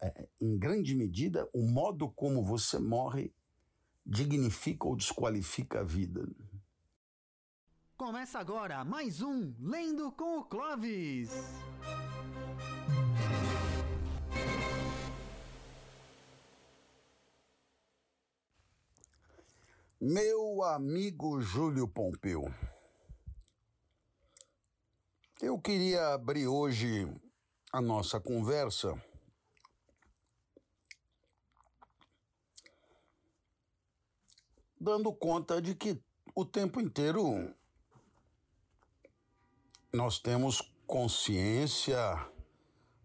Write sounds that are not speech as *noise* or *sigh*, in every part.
é, em grande medida, o modo como você morre dignifica ou desqualifica a vida. Começa agora mais um Lendo com o Clovis. Meu amigo Júlio Pompeu, eu queria abrir hoje a nossa conversa dando conta de que o tempo inteiro nós temos consciência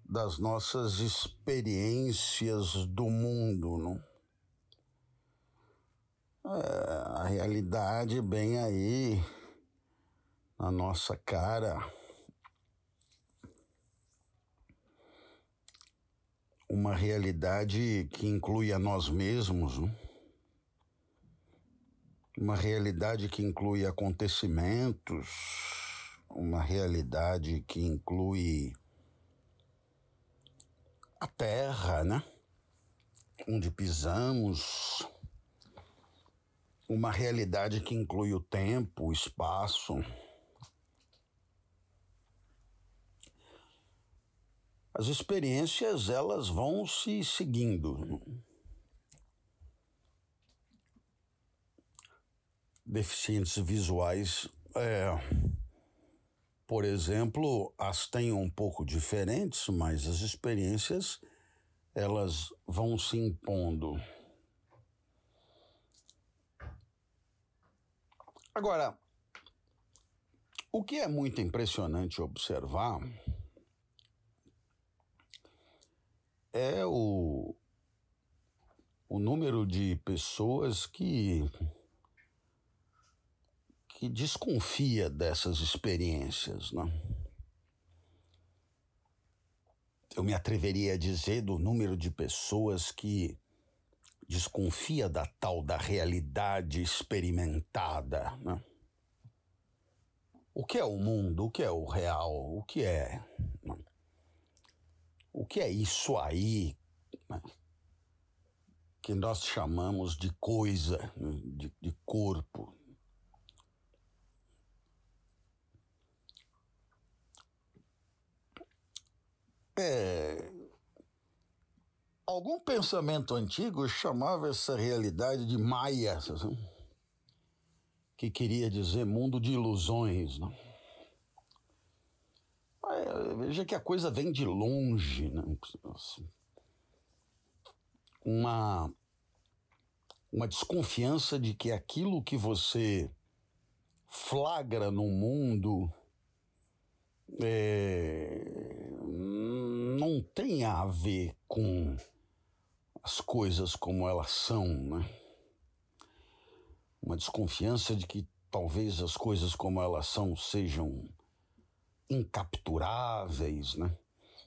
das nossas experiências do mundo, não? É, a realidade bem aí na nossa cara. Uma realidade que inclui a nós mesmos, não? Uma realidade que inclui acontecimentos, uma realidade que inclui a terra, né? Onde pisamos, uma realidade que inclui o tempo, o espaço. As experiências, elas vão se seguindo. Deficientes visuais, é, por exemplo, as têm um pouco diferentes, mas as experiências, elas vão se impondo. Agora, o que é muito impressionante observar é o, o número de pessoas que, que desconfia dessas experiências, né? Eu me atreveria a dizer do número de pessoas que desconfia da tal da realidade experimentada. Né? O que é o mundo? O que é o real? O que é? Né? O que é isso aí que nós chamamos de coisa, de, de corpo? É, Algum pensamento antigo chamava essa realidade de Maia, que queria dizer mundo de ilusões. Não? É, veja que a coisa vem de longe. Né? Uma, uma desconfiança de que aquilo que você flagra no mundo é, não tem a ver com as coisas como elas são, né? Uma desconfiança de que talvez as coisas como elas são sejam incapturáveis, né?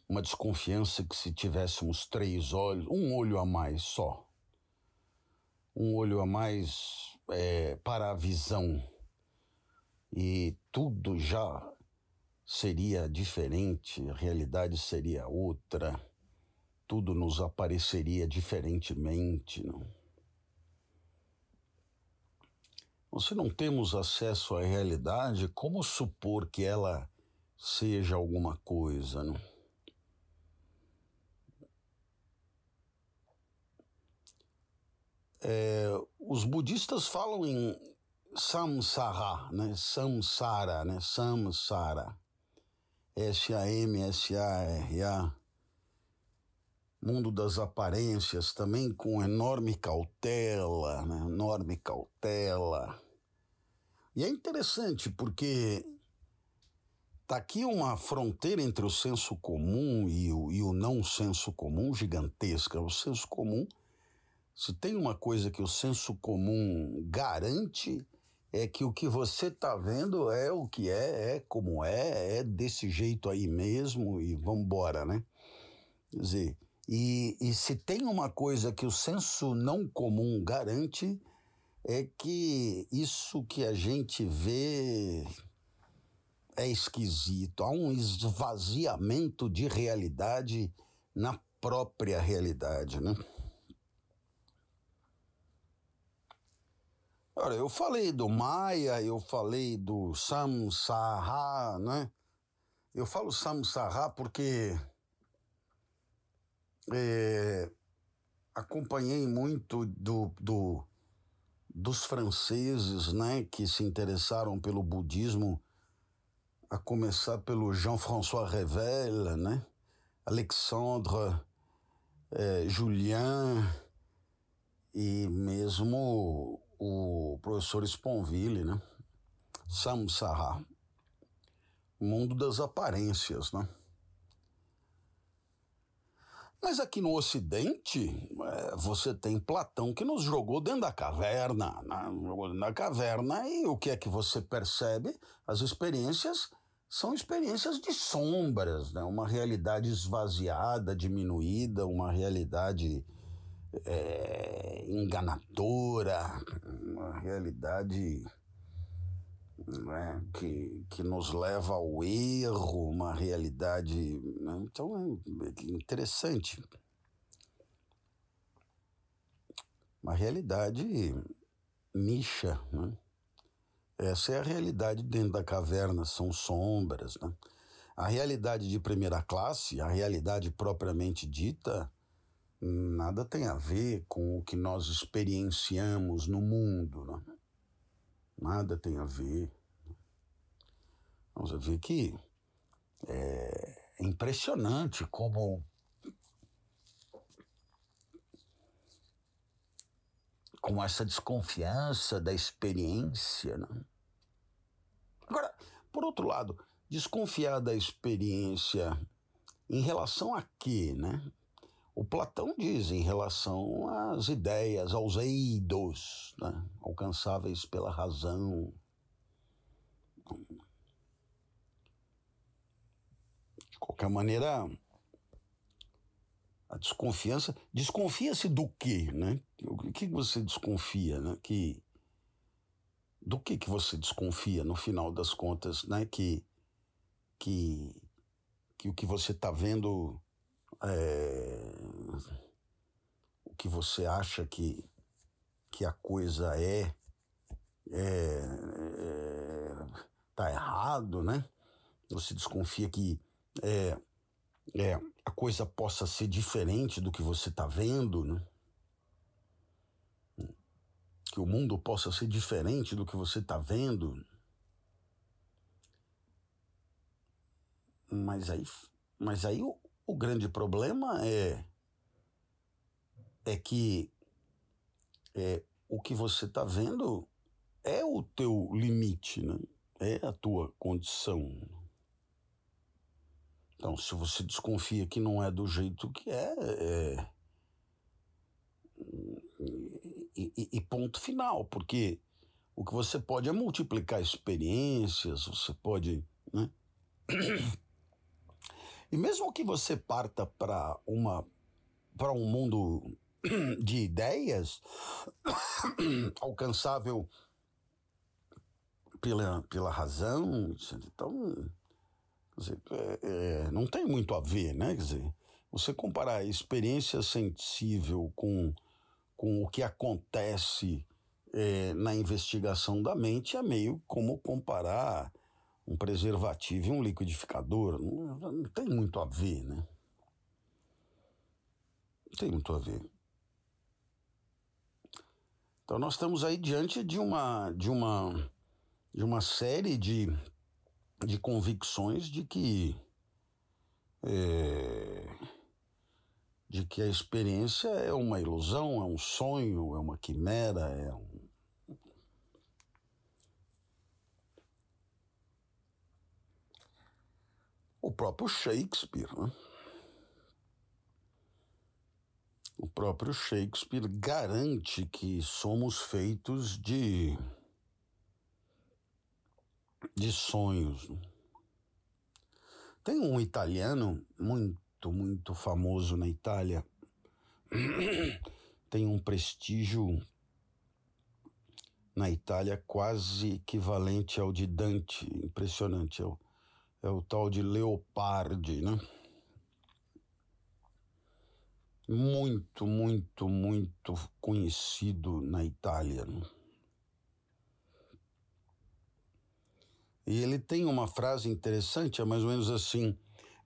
Uma desconfiança que se tivéssemos três olhos, um olho a mais só, um olho a mais é, para a visão e tudo já seria diferente, a realidade seria outra tudo nos apareceria diferentemente, não? Se não temos acesso à realidade, como supor que ela seja alguma coisa, não? É, os budistas falam em samsara, né? Samsara, né? Samsara. S-A-M-S-A-R-A mundo das aparências também com enorme cautela, né? enorme cautela. E é interessante porque tá aqui uma fronteira entre o senso comum e o, e o não senso comum gigantesca. O senso comum, se tem uma coisa que o senso comum garante, é que o que você tá vendo é o que é, é como é, é desse jeito aí mesmo e vambora, né? Quer dizer, e, e se tem uma coisa que o senso não comum garante, é que isso que a gente vê é esquisito. Há um esvaziamento de realidade na própria realidade, né? Olha, eu falei do Maia, eu falei do Samsara, né? Eu falo Samsara porque é, acompanhei muito do, do, dos franceses, né, que se interessaram pelo budismo, a começar pelo Jean-François Revel, né, Alexandre é, Julien e mesmo o professor Sponville, né, Samsara, mundo das aparências, né. Mas aqui no Ocidente, é, você tem Platão que nos jogou dentro da caverna, né? jogou dentro da caverna, e o que é que você percebe? As experiências são experiências de sombras, né? uma realidade esvaziada, diminuída, uma realidade é, enganadora, uma realidade né, que, que nos leva ao erro, uma realidade. Né? Então é interessante. Uma realidade nicha. Né? Essa é a realidade dentro da caverna, são sombras. Né? A realidade de primeira classe, a realidade propriamente dita, nada tem a ver com o que nós experienciamos no mundo. Né? Nada tem a ver. Vamos ver que é impressionante como com essa desconfiança da experiência. Né? Agora, por outro lado, desconfiar da experiência em relação a quê, né? O Platão diz em relação às ideias, aos eidos, né? alcançáveis pela razão. De qualquer maneira, a desconfiança. Desconfia-se do quê, né? O que você desconfia, né? Que, do que, que você desconfia no final das contas, né? Que, que, que o que você está vendo é, o que você acha que, que a coisa é, é, é tá errado, né? Você desconfia que é, é, a coisa possa ser diferente do que você está vendo, né? Que o mundo possa ser diferente do que você está vendo. Mas aí, mas aí o, grande problema é, é que é, o que você está vendo é o teu limite, né? é a tua condição. Então, se você desconfia que não é do jeito que é, é e, e, ponto final, porque o que você pode é multiplicar experiências, você pode. Né? E mesmo que você parta para uma para um mundo de ideias *coughs* alcançável pela, pela razão, então dizer, é, é, não tem muito a ver, né? Quer dizer, você comparar a experiência sensível com, com o que acontece é, na investigação da mente é meio como comparar um preservativo e um liquidificador. Não, não tem muito a ver, né? Não tem muito a ver. Então nós estamos aí diante de uma de uma de uma série de, de convicções de que é, de que a experiência é uma ilusão, é um sonho, é uma quimera, é um, o próprio Shakespeare. Né? O próprio Shakespeare garante que somos feitos de, de sonhos. Né? Tem um italiano muito, muito famoso na Itália, tem um prestígio na Itália quase equivalente ao de Dante, impressionante. É o é o tal de Leopardi, né? muito, muito, muito conhecido na Itália. Né? E ele tem uma frase interessante, é mais ou menos assim: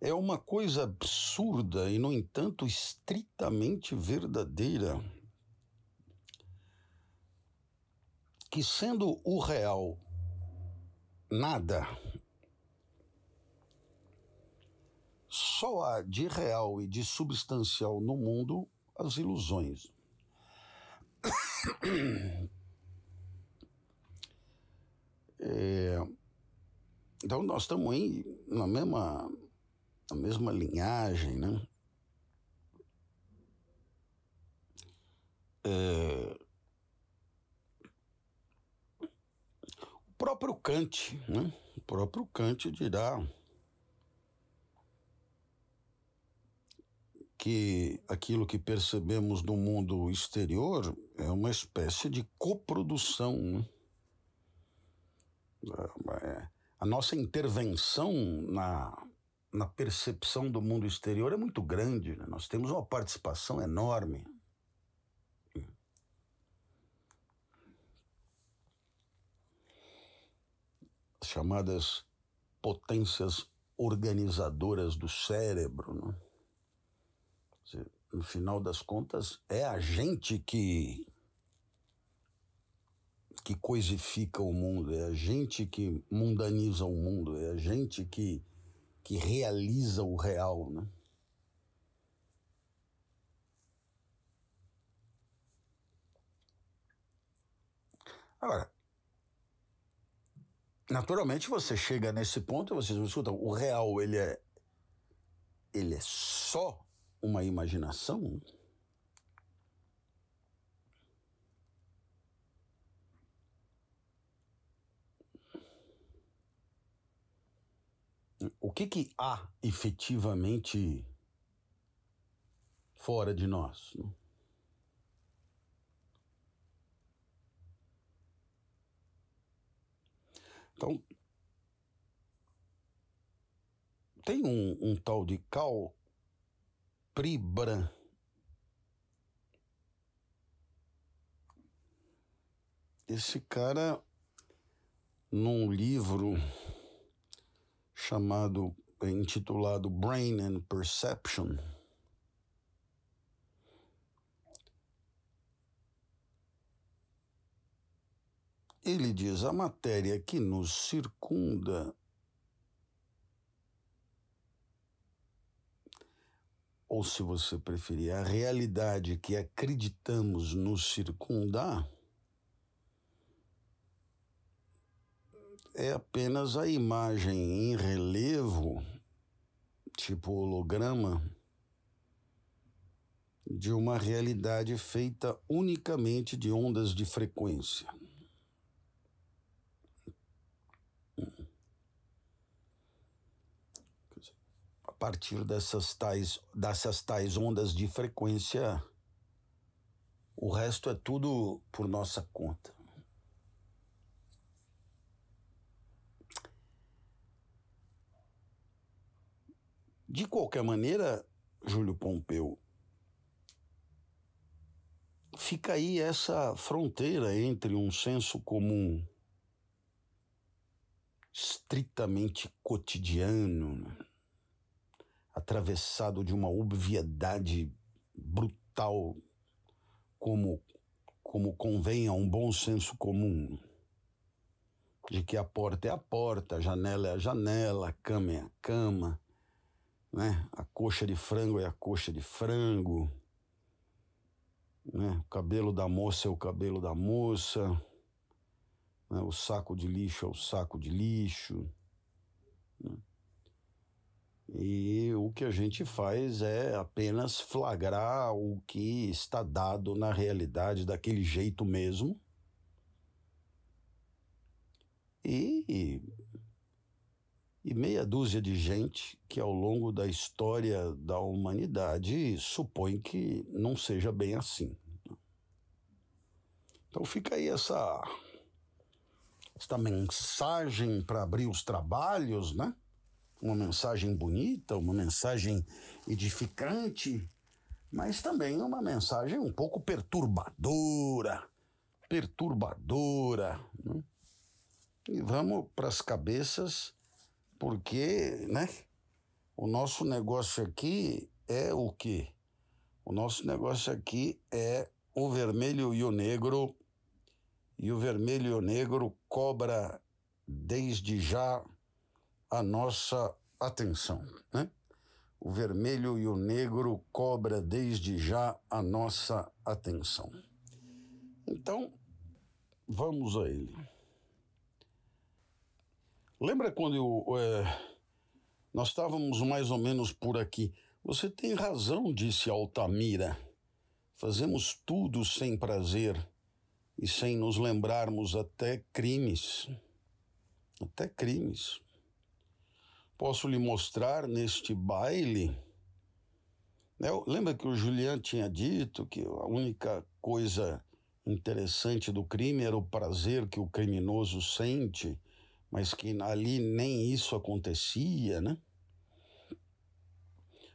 é uma coisa absurda e, no entanto, estritamente verdadeira. Que sendo o real nada, só há de real e de substancial no mundo as ilusões. *coughs* É, então nós estamos aí na mesma, na mesma linhagem, né? É, o próprio Kant, né? O próprio Kant dirá que aquilo que percebemos no mundo exterior é uma espécie de coprodução. Né? É, a nossa intervenção na, na percepção do mundo exterior é muito grande. Né? Nós temos uma participação enorme. As chamadas potências organizadoras do cérebro. Né? No final das contas, é a gente que que coisifica o mundo, é a gente que mundaniza o mundo, é a gente que, que realiza o real, né? Agora, naturalmente você chega nesse ponto e você escuta, o real ele é ele é só uma imaginação? o que, que há efetivamente fora de nós? Então, tem um, um tal de Cal Pribran. Esse cara, num livro chamado, intitulado Brain and Perception. Ele diz: a matéria que nos circunda ou se você preferir, a realidade que acreditamos nos circundar é apenas a imagem em relevo, tipo holograma, de uma realidade feita unicamente de ondas de frequência. Partir dessas tais, dessas tais ondas de frequência, o resto é tudo por nossa conta. De qualquer maneira, Júlio Pompeu, fica aí essa fronteira entre um senso comum estritamente cotidiano, né? Atravessado de uma obviedade brutal, como, como convém a um bom senso comum, de que a porta é a porta, a janela é a janela, a cama é a cama né? A coxa de frango é a coxa de frango, né? O cabelo da moça é o cabelo da moça, né? o saco de lixo é o saco de lixo. Né? E o que a gente faz é apenas flagrar o que está dado na realidade daquele jeito mesmo. E e meia dúzia de gente que ao longo da história da humanidade supõe que não seja bem assim. Então fica aí essa esta mensagem para abrir os trabalhos, né? Uma mensagem bonita, uma mensagem edificante mas também uma mensagem um pouco perturbadora, perturbadora. Né? E vamos para as cabeças, porque, né? O nosso negócio aqui é o quê? O nosso negócio aqui é o vermelho e o negro, e o vermelho e o negro cobra desde já a nossa atenção, né? O vermelho e o negro cobra desde já a nossa atenção. Então, vamos a ele. Lembra quando eu, é, nós estávamos mais ou menos por aqui? Você tem razão, disse Altamira. Fazemos tudo sem prazer e sem nos lembrarmos até crimes. Até crimes. Posso lhe mostrar neste baile? Lembra que o Julian tinha dito que a única coisa interessante do crime era o prazer que o criminoso sente, mas que ali nem isso acontecia, né?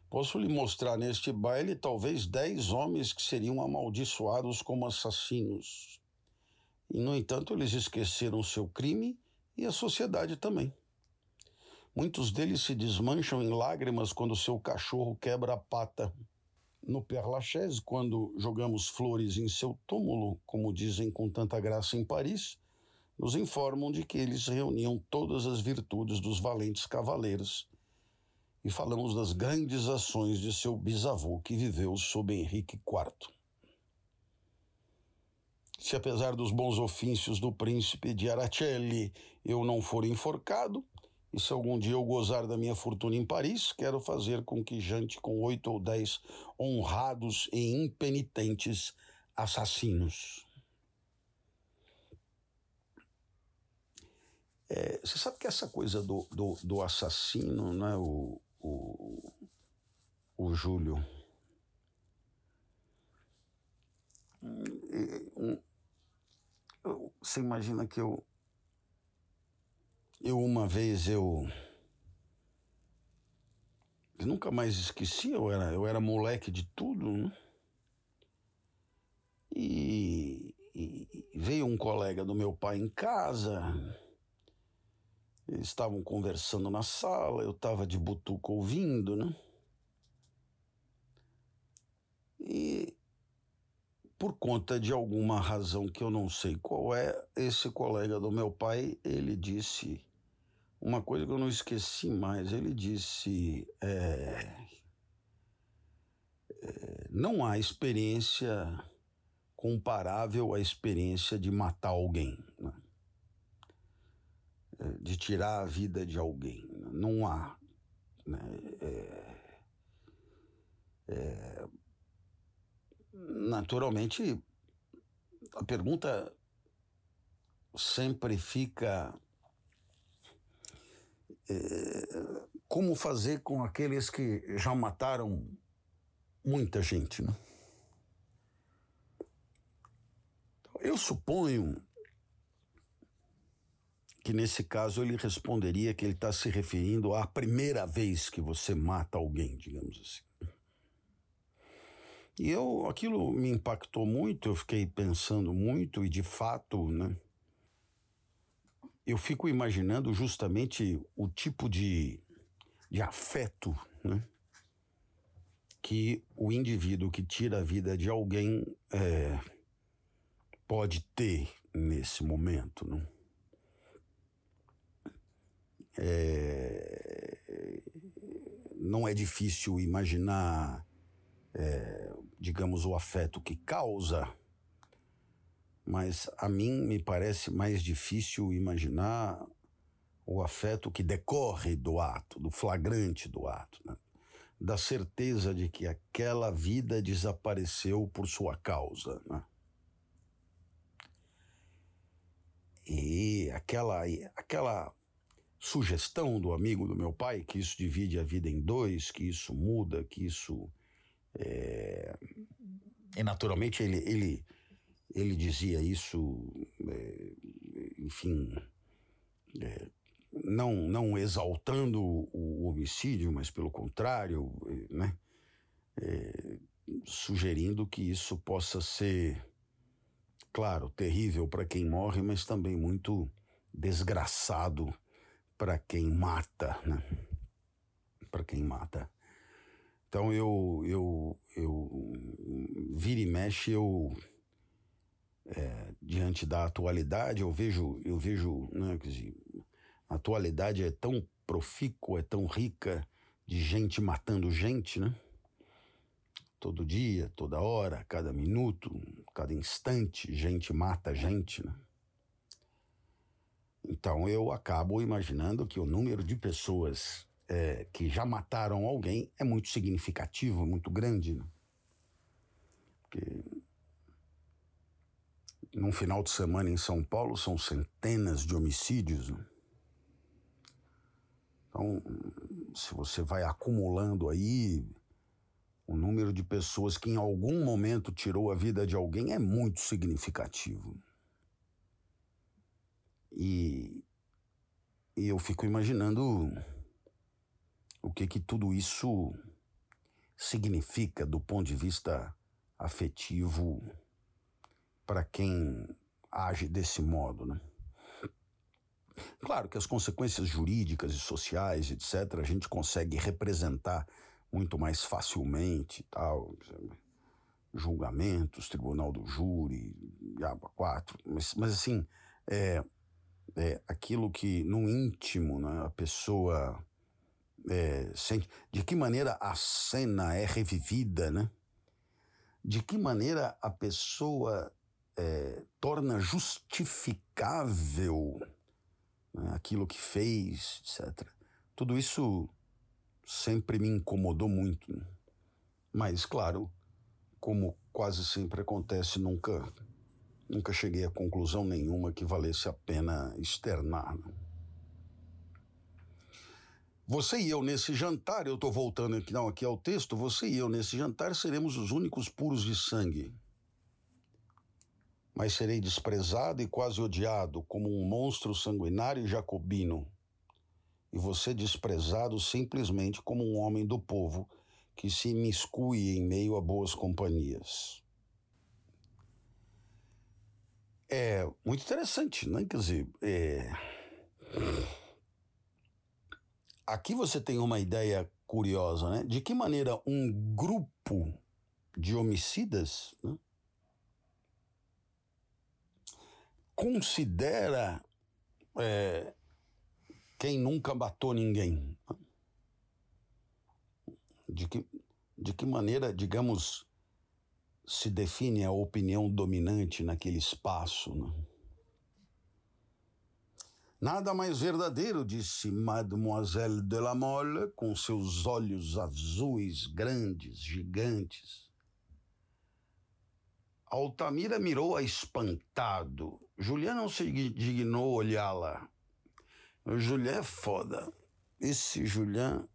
Posso lhe mostrar neste baile talvez dez homens que seriam amaldiçoados como assassinos. E, no entanto, eles esqueceram seu crime e a sociedade também. Muitos deles se desmancham em lágrimas quando seu cachorro quebra a pata. No Père Lachaise, quando jogamos flores em seu túmulo, como dizem com tanta graça em Paris, nos informam de que eles reuniam todas as virtudes dos valentes cavaleiros. E falamos das grandes ações de seu bisavô, que viveu sob Henrique IV. Se apesar dos bons ofícios do príncipe de Aracelli eu não for enforcado, e se algum dia eu gozar da minha fortuna em Paris, quero fazer com que jante com oito ou dez honrados e impenitentes assassinos. É, você sabe que essa coisa do, do, do assassino, né, o, o, o Júlio? Você imagina que eu eu uma vez eu nunca mais esqueci, eu era, eu era moleque de tudo, né? E, e, veio um colega do meu pai em casa, eles estavam conversando na sala, eu estava de butuco ouvindo, né? E por conta de alguma razão que eu não sei qual é, esse colega do meu pai, ele disse uma coisa que eu não esqueci mais. Ele disse: é, é, não há experiência comparável à experiência de matar alguém, né? É, de tirar a vida de alguém. Não há. Né? É, é, naturalmente, a pergunta sempre fica como fazer com aqueles que já mataram muita gente, né? Eu suponho que nesse caso ele responderia que ele está se referindo à primeira vez que você mata alguém, digamos assim. E eu, aquilo me impactou muito, eu fiquei pensando muito e de fato, né? Eu fico imaginando justamente o tipo de, de afeto né, que o indivíduo que tira a vida de alguém é, pode ter nesse momento. Né? É, não é difícil imaginar, é, digamos, o afeto que causa mas a mim me parece mais difícil imaginar o afeto que decorre do ato, do flagrante do ato, né? da certeza de que aquela vida desapareceu por sua causa. Né? E aquela, aquela sugestão do amigo do meu pai, que isso divide a vida em dois, que isso muda, que isso. É... E naturalmente ele, ele ele dizia isso, é, enfim, é, não, não exaltando o homicídio, mas pelo contrário, né? É, sugerindo que isso possa ser, claro, terrível para quem morre, mas também muito desgraçado para quem mata, né? Para quem mata. Então eu, eu, eu vira e mexe, eu é, diante da atualidade, eu vejo, eu vejo, né, dizer, a atualidade é tão profícua, é tão rica de gente matando gente, né? Todo dia, toda hora, cada minuto, cada instante, gente mata gente, né? Então eu acabo imaginando que o número de pessoas é, que já mataram alguém é muito significativo, muito grande. Né? Porque num final de semana em São Paulo são centenas de homicídios. Né? Então, se você vai acumulando aí o número de pessoas que em algum momento tirou a vida de alguém é muito significativo. E, e eu fico imaginando o que que tudo isso significa do ponto de vista afetivo para quem age desse modo, né? Claro que as consequências jurídicas e sociais, etc., a gente consegue representar muito mais facilmente, tal, julgamentos, tribunal do júri, aba 4, mas, mas assim, é, é aquilo que no íntimo né, a pessoa é, sente, de que maneira a cena é revivida, né? De que maneira a pessoa é, torna justificável né, aquilo que fez, etc. Tudo isso sempre me incomodou muito. Mas, claro, como quase sempre acontece, nunca, nunca cheguei a conclusão nenhuma que valesse a pena externar. Você e eu nesse jantar, eu estou voltando aqui, não, aqui ao texto, você e eu nesse jantar seremos os únicos puros de sangue. Mas serei desprezado e quase odiado como um monstro sanguinário e jacobino. E você desprezado simplesmente como um homem do povo que se miscui em meio a boas companhias. É muito interessante, né? Quer dizer, é aqui você tem uma ideia curiosa, né? De que maneira um grupo de homicidas né, considera é, quem nunca matou ninguém. De que, de que maneira, digamos, se define a opinião dominante naquele espaço? Né? Nada mais verdadeiro, disse Mademoiselle de la Mole, com seus olhos azuis, grandes, gigantes. Altamira mirou-a espantado. Julian não se dignou olhá-la. Julian é foda. Esse Julian,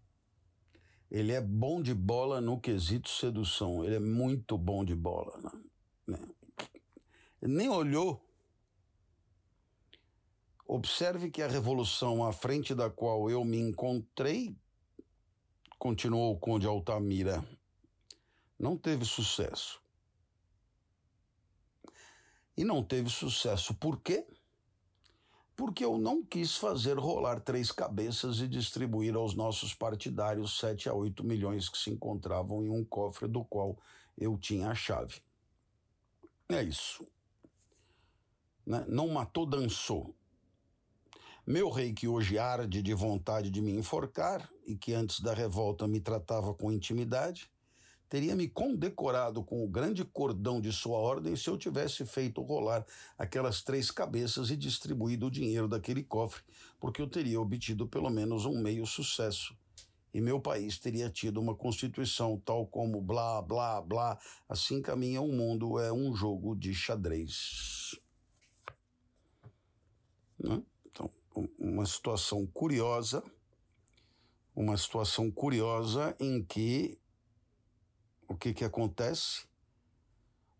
ele é bom de bola no quesito sedução. Ele é muito bom de bola. Né? Ele nem olhou Observe que a revolução à frente da qual eu me encontrei, continuou o Conde Altamira, não teve sucesso. E não teve sucesso por quê? Porque eu não quis fazer rolar três cabeças e distribuir aos nossos partidários sete a oito milhões que se encontravam em um cofre do qual eu tinha a chave. É isso. Né? Não matou, dançou. Meu rei, que hoje arde de vontade de me enforcar e que antes da revolta me tratava com intimidade, teria me condecorado com o grande cordão de sua ordem se eu tivesse feito rolar aquelas três cabeças e distribuído o dinheiro daquele cofre, porque eu teria obtido pelo menos um meio sucesso. E meu país teria tido uma constituição tal como blá, blá, blá. Assim caminha o mundo, é um jogo de xadrez. Né? uma situação curiosa, uma situação curiosa em que o que, que acontece?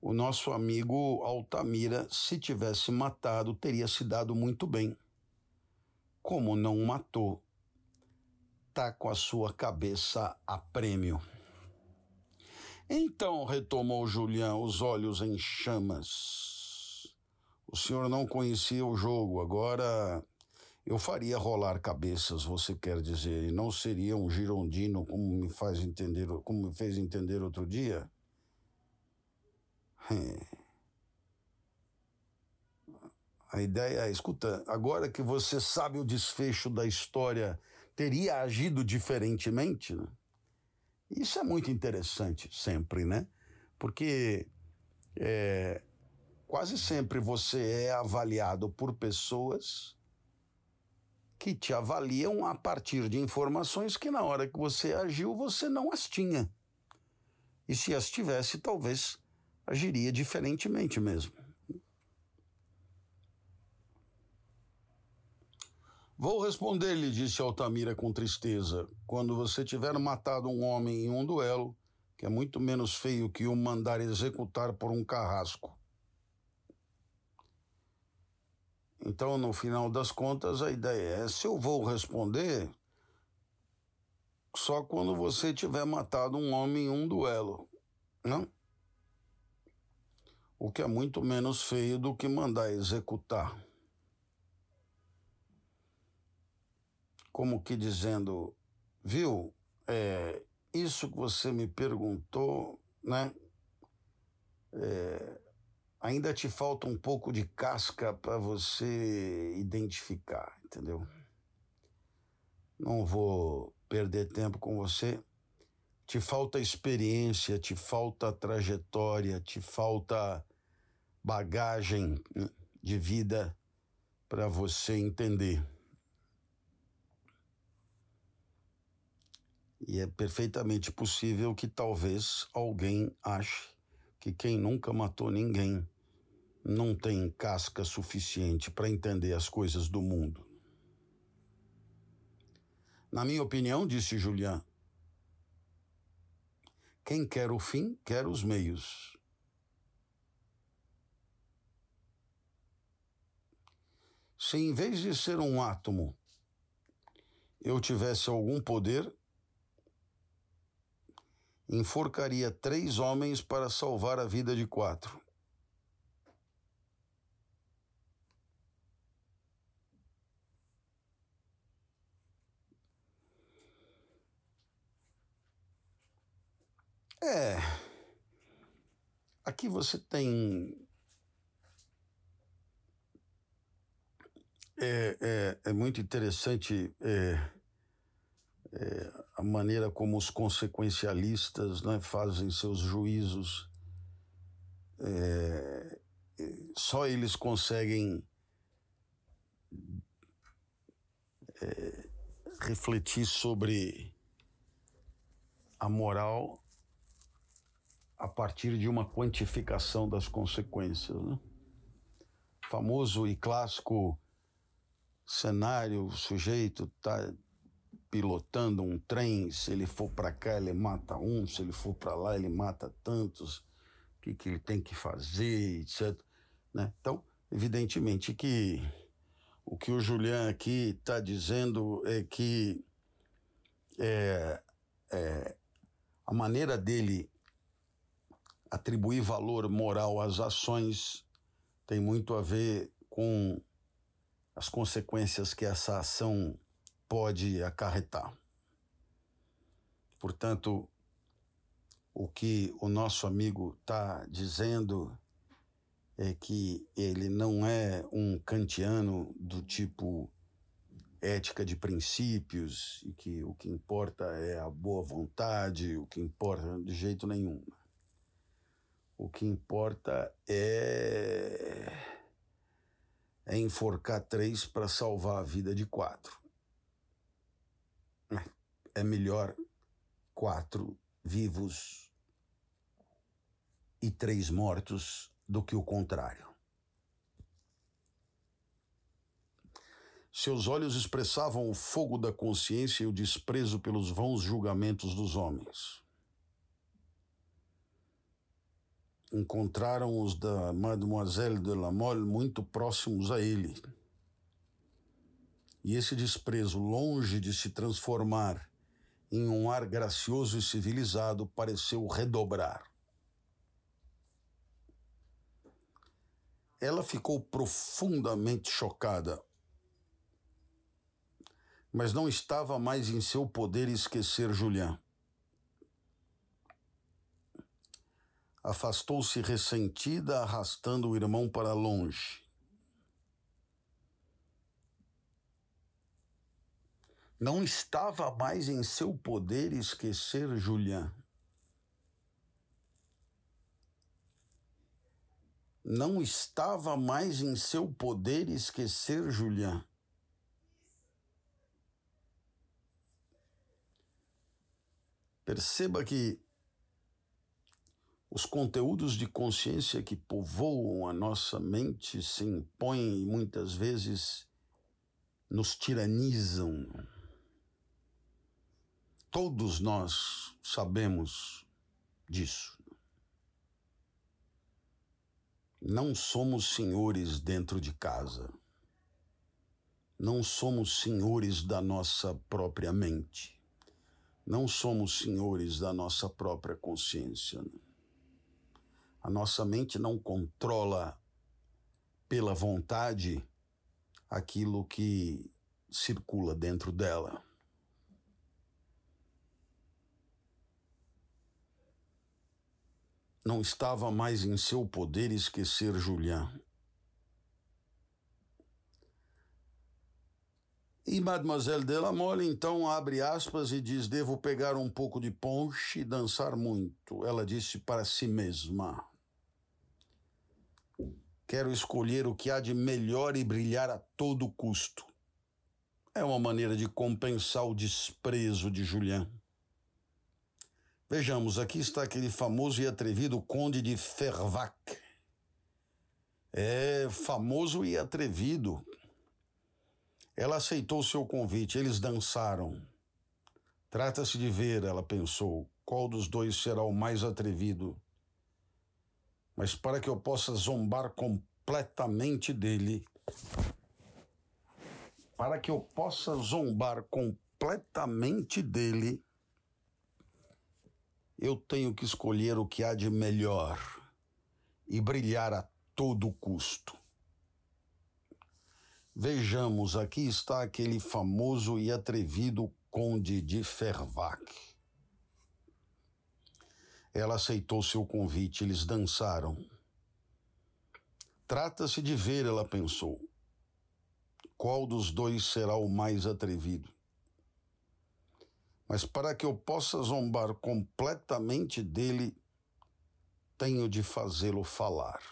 O nosso amigo Altamira, se tivesse matado, teria se dado muito bem. Como não matou, tá com a sua cabeça a prêmio. Então, retomou Julián, os olhos em chamas. O senhor não conhecia o jogo, agora eu faria rolar cabeças, você quer dizer, e não seria um girondino como me faz entender, como me fez entender outro dia? É. A ideia escuta, agora que você sabe o desfecho da história, teria agido diferentemente? Né? Isso é muito interessante sempre, né? Porque é, quase sempre você é avaliado por pessoas que te avaliam a partir de informações que na hora que você agiu você não as tinha. E se as tivesse, talvez agiria diferentemente mesmo. Vou responder-lhe, disse Altamira com tristeza, quando você tiver matado um homem em um duelo, que é muito menos feio que o mandar executar por um carrasco. Então, no final das contas, a ideia é: se eu vou responder, só quando você tiver matado um homem em um duelo, não? O que é muito menos feio do que mandar executar. como que dizendo, viu, é, isso que você me perguntou, né? É, ainda te falta um pouco de casca para você identificar, entendeu? Não vou perder tempo com você. Te falta experiência, te falta trajetória, te falta bagagem né, de vida para você entender. E é perfeitamente possível que talvez alguém ache que quem nunca matou ninguém não tem casca suficiente para entender as coisas do mundo. Na minha opinião, disse Julian, quem quer o fim, quer os meios. Se em vez de ser um átomo eu tivesse algum poder, enforcaria três homens para salvar a vida de quatro. É. Aqui você tem. É, é, é muito interessante. É, é, a maneira como os consequencialistas né, fazem seus juízos. É, só eles conseguem é, refletir sobre a moral a partir de uma quantificação das consequências. Né? Famoso e clássico cenário, o sujeito está pilotando um trem, se ele for para cá ele mata um, se ele for para lá ele mata tantos, o que, que ele tem que fazer, etc. Né? Então, evidentemente que o que o Julian aqui está dizendo é que é, é, a maneira dele atribuir valor moral às ações tem muito a ver com as consequências que essa ação pode acarretar. Portanto, o que o nosso amigo está dizendo é que ele não é um kantiano do tipo ética de princípios e que o que importa é a boa vontade, o que importa de jeito nenhum. O que importa é é enforcar três para salvar a vida de quatro é melhor quatro vivos e três mortos do que o contrário. Seus olhos expressavam o fogo da consciência e o desprezo pelos vãos julgamentos dos homens. Encontraram os da Mademoiselle de la Mole muito próximos a ele. E esse desprezo, longe de se transformar em um ar gracioso e civilizado, pareceu redobrar. Ela ficou profundamente chocada, mas não estava mais em seu poder esquecer Julián. Afastou-se ressentida, arrastando o irmão para longe. Não estava mais em seu poder esquecer Julián. Não estava mais em seu poder esquecer Julián. Perceba que os conteúdos de consciência que povoam a nossa mente se impõem e muitas vezes nos tiranizam. Todos nós sabemos disso. Não somos senhores dentro de casa. Não somos senhores da nossa própria mente. Não somos senhores da nossa própria consciência. A nossa mente não controla pela vontade aquilo que circula dentro dela. Não estava mais em seu poder esquecer Julián. E Mademoiselle Delamole então abre aspas e diz: Devo pegar um pouco de ponche e dançar muito. Ela disse para si mesma: Quero escolher o que há de melhor e brilhar a todo custo. É uma maneira de compensar o desprezo de Julián. Vejamos, aqui está aquele famoso e atrevido Conde de Fervac. É famoso e atrevido. Ela aceitou seu convite, eles dançaram. Trata-se de ver, ela pensou, qual dos dois será o mais atrevido. Mas para que eu possa zombar completamente dele, para que eu possa zombar completamente dele, eu tenho que escolher o que há de melhor e brilhar a todo custo. Vejamos, aqui está aquele famoso e atrevido Conde de Fervac. Ela aceitou seu convite, eles dançaram. Trata-se de ver, ela pensou. Qual dos dois será o mais atrevido? Mas para que eu possa zombar completamente dele, tenho de fazê-lo falar.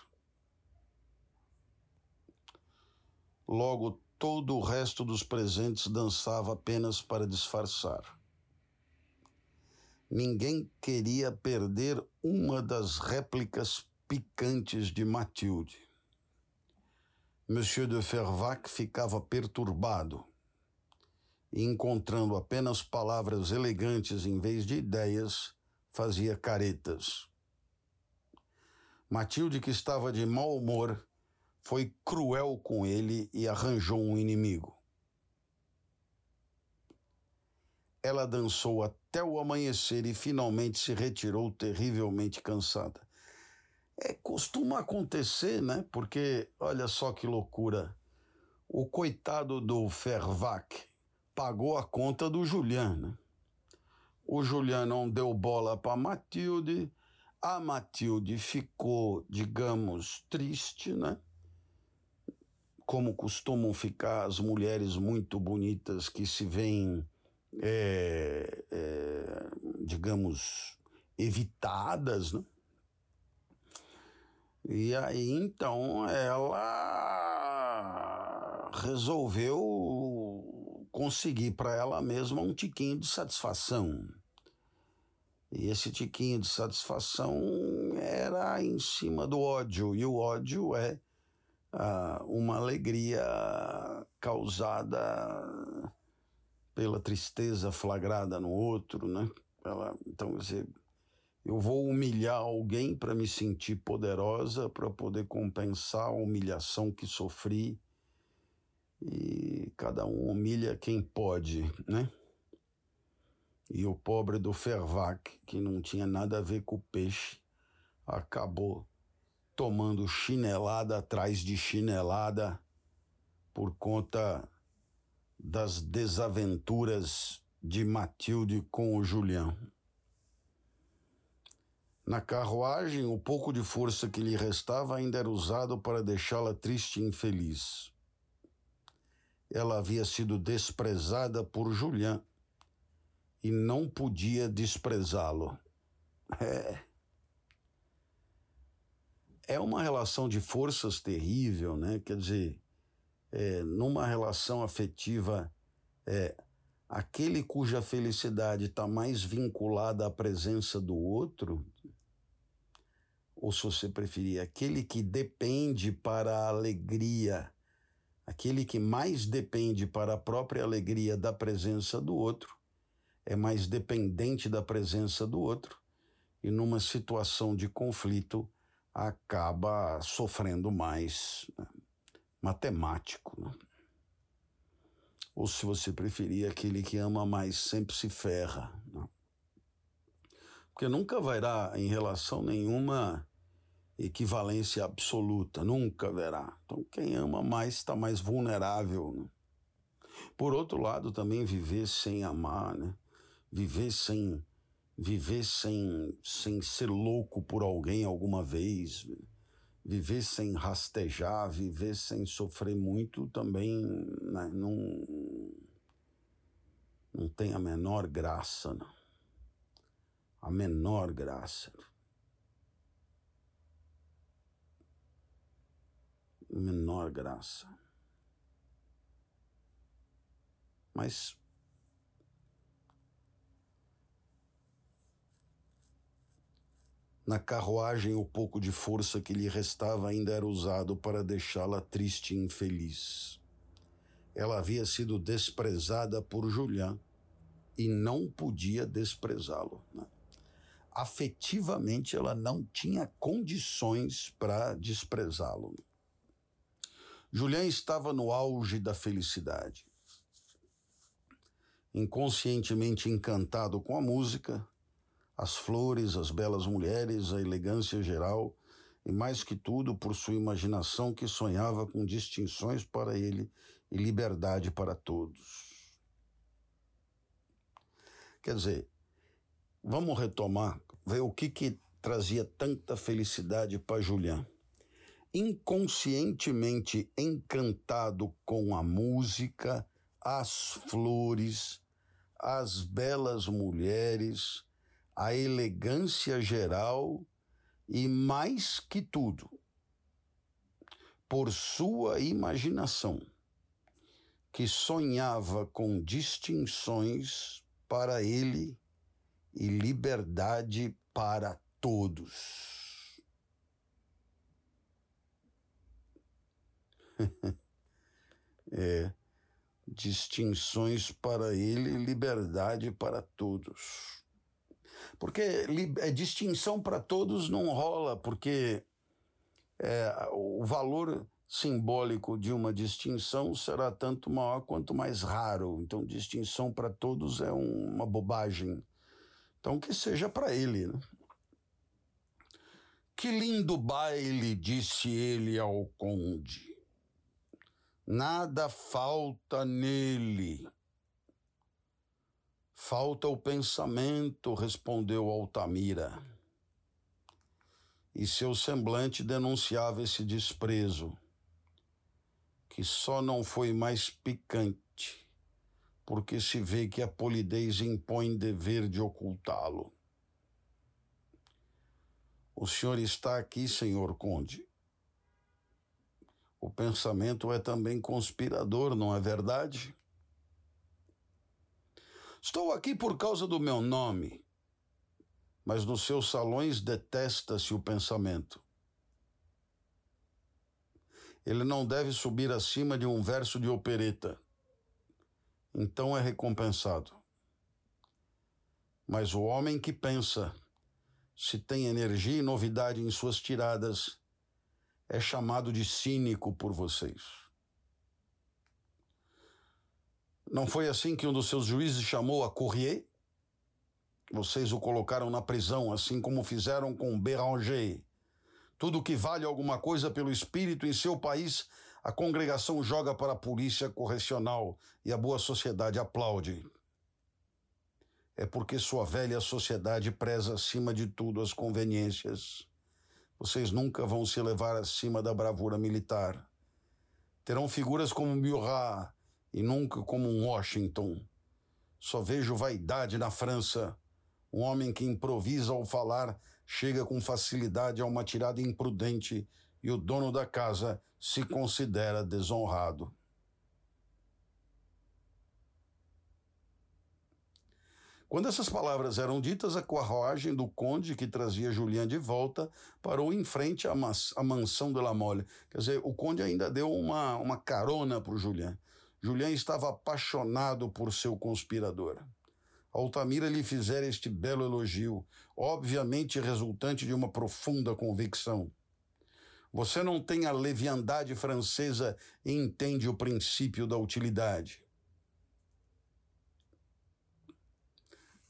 Logo, todo o resto dos presentes dançava apenas para disfarçar. Ninguém queria perder uma das réplicas picantes de Mathilde. Monsieur de Fervac ficava perturbado e encontrando apenas palavras elegantes em vez de ideias, fazia caretas. Matilde, que estava de mau humor, foi cruel com ele e arranjou um inimigo. Ela dançou até o amanhecer e finalmente se retirou terrivelmente cansada. É, costuma acontecer, né? Porque olha só que loucura. O coitado do Fervac, pagou a conta do Julian. Né? O Julian não deu bola para Matilde, a Matilde ficou, digamos, triste, né? Como costumam ficar as mulheres muito bonitas que se veem, é, é, digamos, evitadas, né? E aí então ela resolveu conseguir para ela mesma um tiquinho de satisfação. E esse tiquinho de satisfação era em cima do ódio, e o ódio é ah, uma alegria causada pela tristeza flagrada no outro, né? Ela, então, você, eu vou humilhar alguém para me sentir poderosa, para poder compensar a humilhação que sofri e cada um humilha quem pode, né? E o pobre do Fervac, que não tinha nada a ver com o peixe, acabou tomando chinelada atrás de chinelada por conta das desaventuras de Matilde com o Julião. Na carruagem, o pouco de força que lhe restava ainda era usado para deixá-la triste e infeliz. Ela havia sido desprezada por Julián e não podia desprezá-lo. É. É uma relação de forças terrível, né? Quer dizer, é, numa relação afetiva, é, aquele cuja felicidade está mais vinculada à presença do outro, ou se você preferir, aquele que depende para a alegria, aquele que mais depende para a própria alegria da presença do outro, é mais dependente da presença do outro e numa situação de conflito acaba sofrendo mais né? matemático. Né? Ou se você preferir, aquele que ama mais sempre se ferra. Né? Porque nunca vai dar em relação nenhuma equivalência absoluta, nunca haverá. Então, quem ama mais está mais vulnerável. Né? Por outro lado, também viver sem amar, né? viver sem viver sem, sem ser louco por alguém alguma vez, viver sem rastejar, viver sem sofrer muito também né, não, não tem a menor graça, não. a menor graça. Menor graça. Mas na carruagem o pouco de força que lhe restava ainda era usado para deixá-la triste e infeliz. Ela havia sido desprezada por Julián e não podia desprezá-lo. Né? Afetivamente, ela não tinha condições para desprezá-lo. Julián estava no auge da felicidade. Inconscientemente encantado com a música, as flores, as belas mulheres, a elegância geral e, mais que tudo, por sua imaginação que sonhava com distinções para ele e liberdade para todos. Quer dizer, vamos retomar, ver o que, que trazia tanta felicidade para Julián inconscientemente encantado com a música, as flores, as belas mulheres, a elegância geral e, mais que tudo, por sua imaginação, que sonhava com distinções para ele e liberdade para todos. *laughs* é, distinções para ele liberdade para todos. Porque é, distinção para todos não rola, porque é, o valor simbólico de uma distinção será tanto maior quanto mais raro. Então, distinção para todos é um, uma bobagem. Então, que seja para ele. Né? Que lindo baile, disse ele ao conde. Nada falta nele. Falta o pensamento, respondeu Altamira. E seu semblante denunciava esse desprezo, que só não foi mais picante, porque se vê que a polidez impõe dever de ocultá-lo. O senhor está aqui, senhor conde, o pensamento é também conspirador, não é verdade? Estou aqui por causa do meu nome, mas nos seus salões detesta-se o pensamento. Ele não deve subir acima de um verso de opereta. Então é recompensado. Mas o homem que pensa, se tem energia e novidade em suas tiradas, é chamado de cínico por vocês. Não foi assim que um dos seus juízes chamou a Courrier? Vocês o colocaram na prisão, assim como fizeram com Béranger. Tudo que vale alguma coisa pelo espírito em seu país, a congregação joga para a polícia correcional e a boa sociedade aplaude. É porque sua velha sociedade preza acima de tudo as conveniências. Vocês nunca vão se levar acima da bravura militar. Terão figuras como Murat e nunca como Washington. Só vejo vaidade na França. Um homem que improvisa ao falar chega com facilidade a uma tirada imprudente e o dono da casa se considera desonrado. Quando essas palavras eram ditas, a carruagem do conde que trazia Julian de volta parou em frente à, à mansão de La Mole. Quer dizer, o conde ainda deu uma, uma carona para o Julian. Julian estava apaixonado por seu conspirador. Altamira lhe fizera este belo elogio, obviamente resultante de uma profunda convicção. Você não tem a leviandade francesa e entende o princípio da utilidade.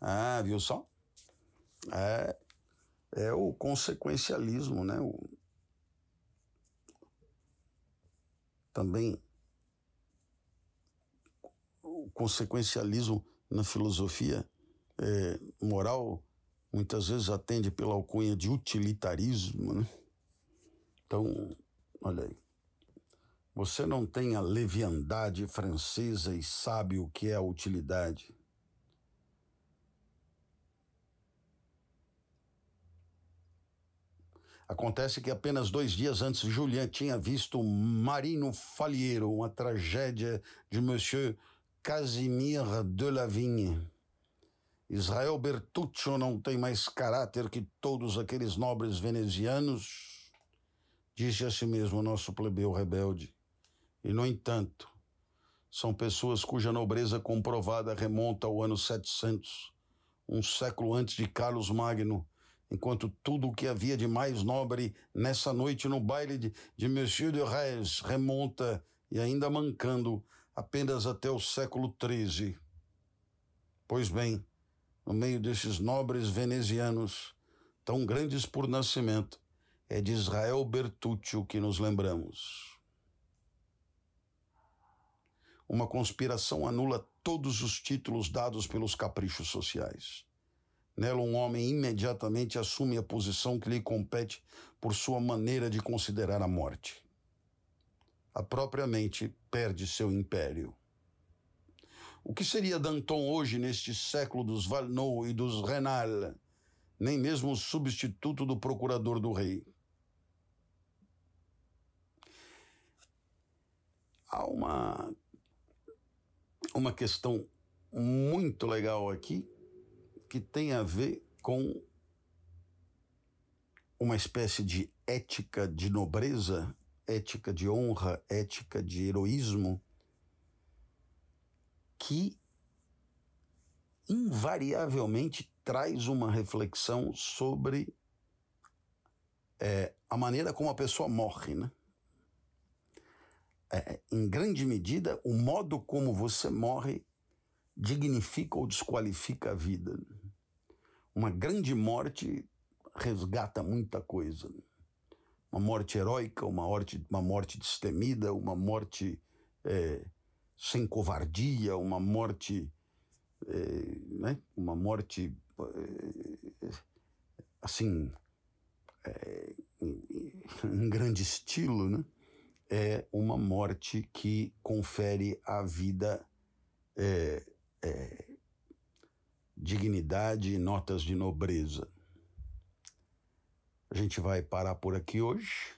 Ah, viu só? É, é o consequencialismo, né? O, também o consequencialismo na filosofia é, moral muitas vezes atende pela alcunha de utilitarismo, né? Então, olha aí. Você não tem a leviandade francesa e sabe o que é a utilidade. Acontece que apenas dois dias antes, Julien tinha visto Marino Faliero, uma tragédia de Monsieur Casimir de Lavigne. Israel Bertuccio não tem mais caráter que todos aqueles nobres venezianos, disse a si mesmo o nosso plebeu rebelde. E, no entanto, são pessoas cuja nobreza comprovada remonta ao ano 700, um século antes de Carlos Magno, enquanto tudo o que havia de mais nobre nessa noite no baile de, de Monsieur de Rez remonta, e ainda mancando, apenas até o século XIII. Pois bem, no meio desses nobres venezianos, tão grandes por nascimento, é de Israel Bertuccio que nos lembramos. Uma conspiração anula todos os títulos dados pelos caprichos sociais. Nela, um homem imediatamente assume a posição que lhe compete por sua maneira de considerar a morte. A própria mente perde seu império. O que seria Danton hoje, neste século dos Valnot e dos Renal? Nem mesmo o substituto do procurador do rei. Há uma, uma questão muito legal aqui que tem a ver com uma espécie de ética de nobreza, ética de honra, ética de heroísmo, que invariavelmente traz uma reflexão sobre é, a maneira como a pessoa morre, né? É, em grande medida, o modo como você morre dignifica ou desqualifica a vida. Uma grande morte resgata muita coisa. Uma morte heróica, uma morte, uma morte destemida, uma morte é, sem covardia, uma morte, é, né? uma morte é, assim, é, em, em *laughs* grande estilo, né? é uma morte que confere à vida é, é, dignidade e notas de nobreza. A gente vai parar por aqui hoje.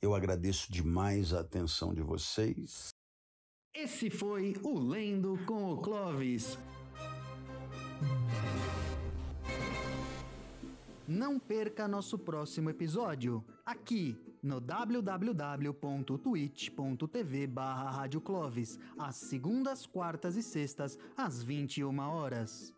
Eu agradeço demais a atenção de vocês. Esse foi o Lendo com o Clovis. Não perca nosso próximo episódio, aqui no www.twitch.tv barra às segundas, quartas e sextas, às 21 horas.